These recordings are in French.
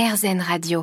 RZN Radio.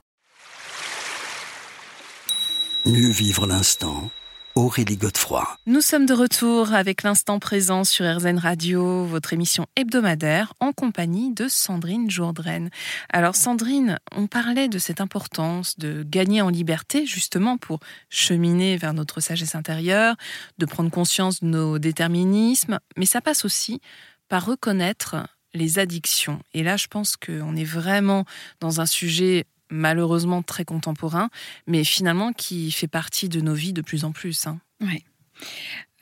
Mieux vivre l'instant. Aurélie Godefroy. Nous sommes de retour avec l'instant présent sur RZN Radio, votre émission hebdomadaire en compagnie de Sandrine Jourdraine. Alors Sandrine, on parlait de cette importance de gagner en liberté justement pour cheminer vers notre sagesse intérieure, de prendre conscience de nos déterminismes, mais ça passe aussi par reconnaître les addictions. Et là, je pense qu'on est vraiment dans un sujet malheureusement très contemporain, mais finalement qui fait partie de nos vies de plus en plus. Hein. Oui.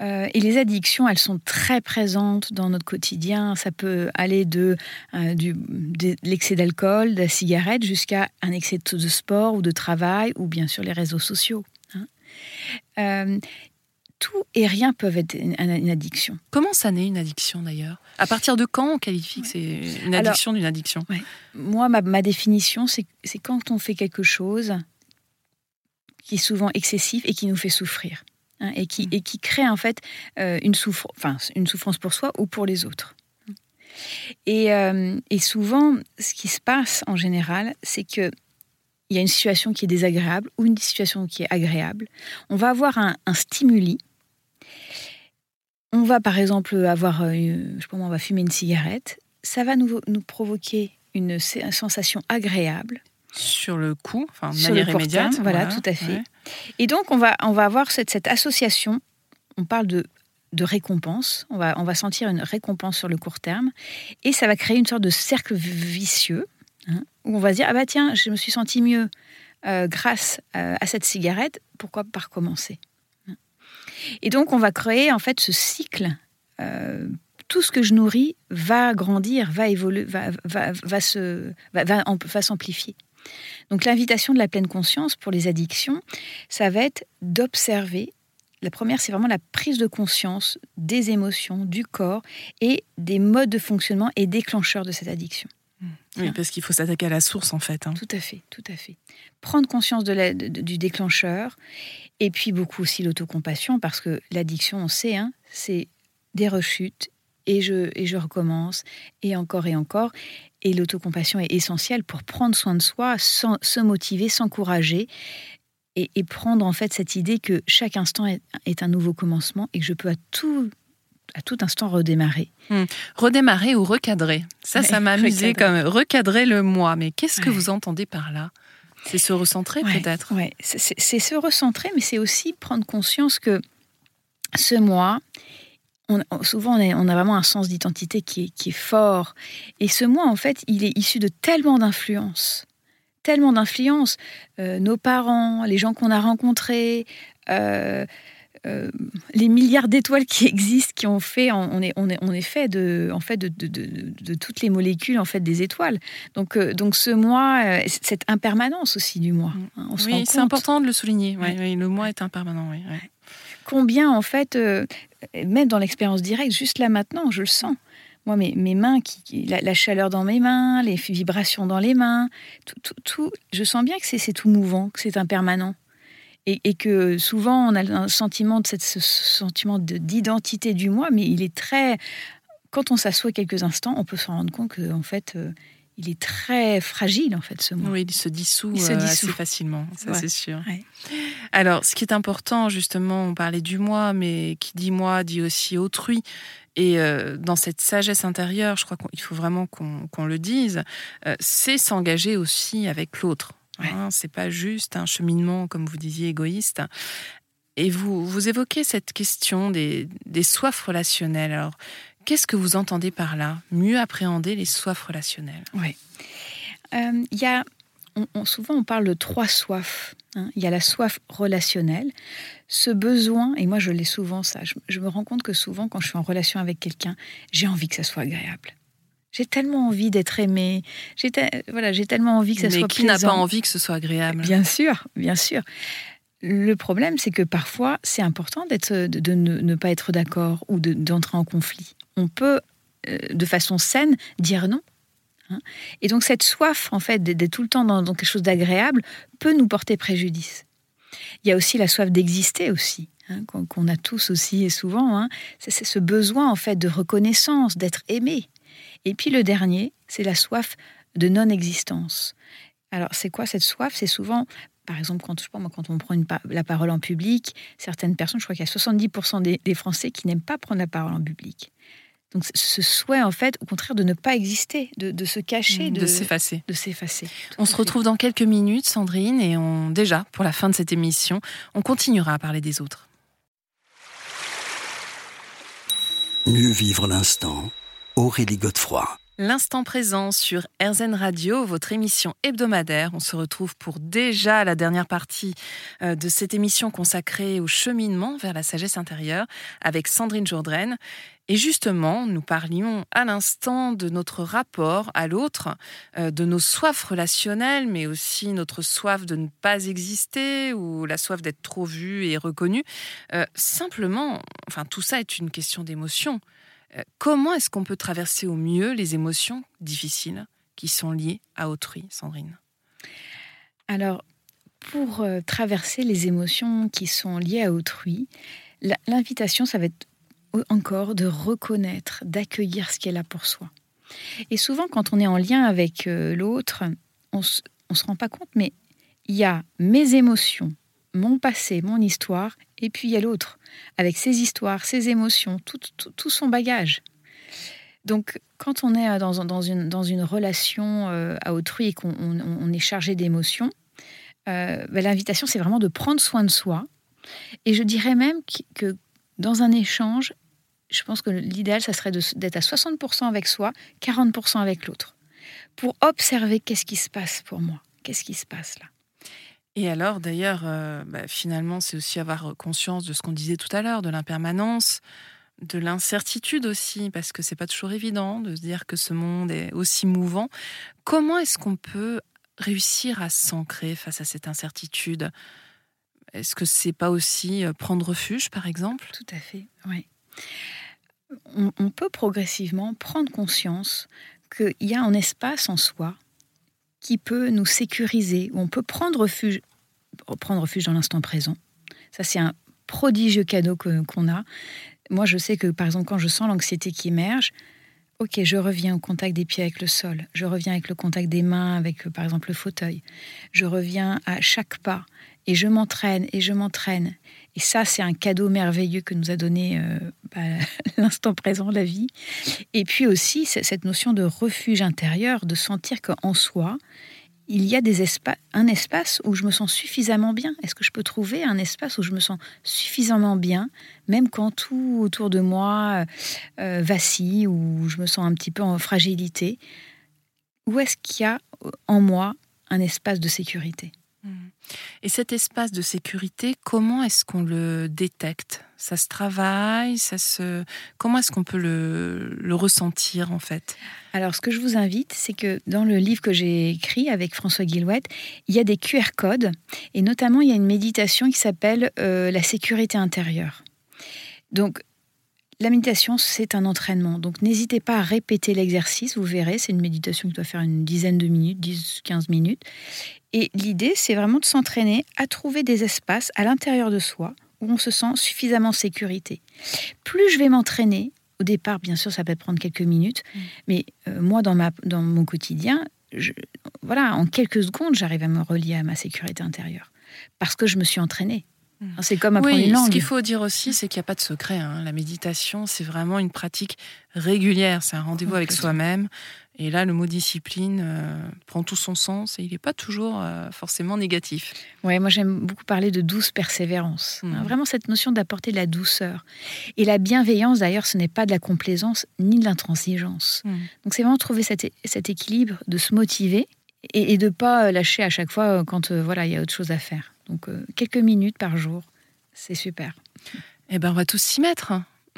Euh, et les addictions, elles sont très présentes dans notre quotidien. Ça peut aller de, euh, l'excès d'alcool, de la cigarette, jusqu'à un excès de sport ou de travail, ou bien sûr les réseaux sociaux. Hein. Euh, tout et rien peuvent être une, addiction. Comment ça naît une addiction d'ailleurs? À partir de quand on qualifie que c'est une addiction d'une addiction? Moi, ma, définition, c'est quand on fait quelque chose qui est souvent excessif et qui nous fait souffrir. Hein, et, qui, mm. et qui crée en fait euh, une, enfin, une souffrance pour soi ou pour les autres. Et, euh, et souvent, ce qui se passe en général, c'est que il y a une situation qui est désagréable ou une situation qui est agréable. On va avoir un, un stimuli on va par exemple avoir, euh, je sais pas, on va fumer une cigarette. Ça va nous, nous provoquer une sensation agréable. Sur le coup, enfin, de manière immédiate. voilà, tout à fait. Et donc, on va, on va avoir cette, cette association. On parle de, de récompense. On va, on va sentir une récompense sur le court terme. Et ça va créer une sorte de cercle vicieux hein, où on va se dire Ah bah tiens, je me suis senti mieux euh, grâce euh, à cette cigarette. Pourquoi pas recommencer? Et donc, on va créer en fait ce cycle. Euh, tout ce que je nourris va grandir, va évoluer, va, va, va se, va, va s'amplifier. Donc, l'invitation de la pleine conscience pour les addictions, ça va être d'observer. La première, c'est vraiment la prise de conscience des émotions, du corps et des modes de fonctionnement et déclencheurs de cette addiction. Oui, parce qu'il faut s'attaquer à la source en fait. Hein. Tout à fait, tout à fait. Prendre conscience de du déclencheur et puis beaucoup aussi l'autocompassion parce que l'addiction, on sait, hein, c'est des rechutes et je, et je recommence et encore et encore. Et l'autocompassion est essentielle pour prendre soin de soi, sans, se motiver, s'encourager et, et, prendre en fait cette idée que chaque instant est, est un nouveau commencement et que je peux à tout à tout instant redémarrer. Hmm. Redémarrer ou recadrer. Ça, ça m'a amusé comme recadrer le moi. Mais qu'est-ce que vous entendez par là? C'est se recentrer peut-être? Oui, c'est se recentrer, mais c'est aussi prendre conscience que ce moi, on, souvent on, a vraiment un sens d'identité qui, est fort. Et ce moi, en fait, il est issu de tellement d'influences tellement d'influences. Euh, nos parents, les gens qu'on a rencontrés, euh, euh, les milliards d'étoiles qui existent, qui ont fait, on est, on est, on est fait de, en fait de, de, de, toutes les molécules en fait des étoiles. Donc, euh, donc ce moi, euh, cette impermanence aussi du moi. Mm. Hein, oui, c'est important de le souligner. le moi est impermanent. Combien en fait, même dans l'expérience directe, juste là maintenant, je le sens. Moi, mes, mes mains, qui, la, chaleur dans mes mains, les vibrations dans les mains, tout, tout, tout je sens bien que c'est tout mouvant, que c'est impermanent et, que souvent on a un sentiment de cette, ce sentiment d'identité du moi, mais il est très. Quand on s'assoit quelques instants, on peut se rendre compte qu'en en fait, euh, il est très fragile en fait ce moi. Oui, il se dissout, euh, assez facilement, ça c'est sûr. Alors, ce qui est important justement, on parlait du moi, mais qui dit moi dit aussi autrui. Et euh, dans cette sagesse intérieure, je crois qu'il faut vraiment qu'on le dise, c'est s'engager aussi avec l'autre. Hein, c'est pas juste un cheminement, comme vous disiez, égoïste. Et vous, vous évoquez cette question des, des soifs relationnelles. Alors, qu'est-ce que vous entendez par là? Mieux appréhender les soifs relationnelles. Oui. Euh, y a, souvent, on parle de trois soifs. Hein. Il y a la soif relationnelle, ce besoin, et moi je l'ai souvent ça, je, me rends compte que souvent quand je suis en relation avec quelqu'un, j'ai envie que ça soit agréable. J'ai tellement envie d'être aimée. J'ai voilà, j'ai tellement envie que ça soit. Mais qui n'a pas envie que ce soit agréable? Bien sûr, bien sûr. Le problème, c'est que parfois, c'est important d'être, de, ne, pas être d'accord ou d'entrer en conflit. On peut, euh, de façon saine, dire non. Hein. Et donc, cette soif, en fait, d'être tout le temps dans, quelque chose d'agréable, peut nous porter préjudice. Il y a aussi la soif d'exister aussi. Hein, qu'on a tous aussi et souvent, hein. c'est ce besoin en fait de reconnaissance, d'être aimé. Et puis le dernier, c'est la soif de non-existence. Alors, c'est quoi cette soif? C'est souvent, par exemple, quand, je moi, quand on prend la parole en public, certaines personnes, je crois qu'il y a 70% des, Français qui n'aiment pas prendre la parole en public. Donc ce souhait, en fait, au contraire, de ne pas exister, de, se cacher, de, s'effacer. De s'effacer. On se retrouve dans quelques minutes, Sandrine, et on, déjà, pour la fin de cette émission, on continuera à parler des autres. Mieux vivre l'instant, Aurélie Godefroy. L'instant présent sur RZN Radio, votre émission hebdomadaire. On se retrouve pour déjà la dernière partie euh, de cette émission consacrée au cheminement vers la sagesse intérieure avec Sandrine Jourdraine. Et justement, nous parlions à l'instant de notre rapport à l'autre, euh, de nos soifs relationnelles, mais aussi notre soif de ne pas exister ou la soif d'être trop vu et reconnu. Euh, simplement, enfin, tout ça est une question d'émotion. Euh, comment est-ce qu'on peut traverser au mieux les émotions difficiles qui sont liées à autrui, Sandrine? Alors, pour euh, traverser les émotions qui sont liées à autrui, l'invitation, ça va être encore de reconnaître, d'accueillir ce qui est là pour soi. Et souvent, quand on est en lien avec euh, l'autre, on ne se rend pas compte, mais il y a mes émotions, mon passé, mon histoire, et puis il y a l'autre, avec ses histoires, ses émotions, tout, son bagage. Donc, quand on est dans, dans, une, relation euh, à autrui et qu'on est chargé d'émotions, euh, ben, l'invitation, c'est vraiment de prendre soin de soi. Et je dirais même que, dans un échange, je pense que l'idéal, ça serait d'être à 60% avec soi, 40% avec l'autre, pour observer qu'est-ce qui se passe pour moi, qu'est-ce qui se passe là. Et alors, d'ailleurs, euh, bah, finalement, c'est aussi avoir conscience de ce qu'on disait tout à l'heure, de l'impermanence, de l'incertitude aussi, parce que c'est pas toujours évident de se dire que ce monde est aussi mouvant. Comment est-ce qu'on peut réussir à s'ancrer face à cette incertitude? Est-ce que c'est pas aussi euh, prendre refuge, par exemple? Tout à fait, oui. On peut progressivement prendre conscience qu'il y a un espace en soi qui peut nous sécuriser, où on peut prendre refuge, prendre refuge dans l'instant présent. Ça, c'est un prodigieux cadeau qu'on a. Moi, je sais que, par exemple, quand je sens l'anxiété qui émerge, ok, je reviens au contact des pieds avec le sol, je reviens avec le contact des mains avec, par exemple, le fauteuil, je reviens à chaque pas, et je m'entraîne, et je m'entraîne. Et ça, c'est un cadeau merveilleux que nous a donné euh, bah, l'instant présent, la vie. Et puis aussi, cette notion de refuge intérieur, de sentir qu'en soi, il y a des un espace où je me sens suffisamment bien. Est-ce que je peux trouver un espace où je me sens suffisamment bien, même quand tout autour de moi euh, vacille, ou je me sens un petit peu en fragilité? Où est-ce qu'il y a en moi un espace de sécurité? Et cet espace de sécurité, comment est-ce qu'on le détecte? Ça se travaille ça se... Comment est-ce qu'on peut le, ressentir en fait? Alors ce que je vous invite, c'est que dans le livre que j'ai écrit avec François Guillouette, il y a des QR codes et notamment il y a une méditation qui s'appelle euh, la sécurité intérieure. Donc la méditation, c'est un entraînement. Donc n'hésitez pas à répéter l'exercice, vous verrez, c'est une méditation qui doit faire une dizaine de minutes, 10-15 minutes. Et l'idée, c'est vraiment de s'entraîner à trouver des espaces à l'intérieur de soi où on se sent suffisamment en sécurité. Plus je vais m'entraîner, au départ, bien sûr, ça peut prendre quelques minutes, mmh. mais euh, moi, dans, ma, dans mon quotidien, voilà, en quelques secondes, j'arrive à me relier à ma sécurité intérieure parce que je me suis entraînée. C'est comme apprendre une langue. Ce qu'il faut dire aussi, c'est qu'il n'y a pas de secret. Hein. La méditation, c'est vraiment une pratique régulière. C'est un rendez-vous avec soi-même. Et là, le mot discipline euh, prend tout son sens et il n'est pas toujours euh, forcément négatif. Ouais, moi j'aime beaucoup parler de douce persévérance. Hein, mmh. vraiment cette notion d'apporter de la douceur. Et la bienveillance, d'ailleurs, ce n'est pas de la complaisance ni de l'intransigeance. Mmh. Donc c'est vraiment trouver cet, cet, équilibre de se motiver et, de ne pas lâcher à chaque fois quand euh, voilà il y a autre chose à faire. Donc euh, quelques minutes par jour, c'est super. Eh ben, on va tous s'y mettre.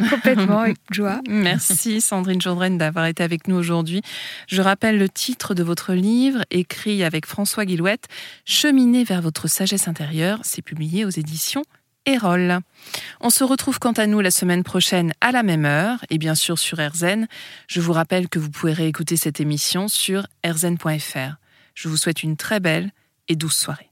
Complètement, avec joie. Merci Sandrine Jourdraine d'avoir été avec nous aujourd'hui. Je rappelle le titre de votre livre, écrit avec François Guillouette, Cheminer vers votre sagesse intérieure. C'est publié aux éditions Erol. On se retrouve quant à nous la semaine prochaine à la même heure et bien sûr sur RZN. Je vous rappelle que vous pouvez réécouter cette émission sur rzn.fr. Je vous souhaite une très belle et douce soirée.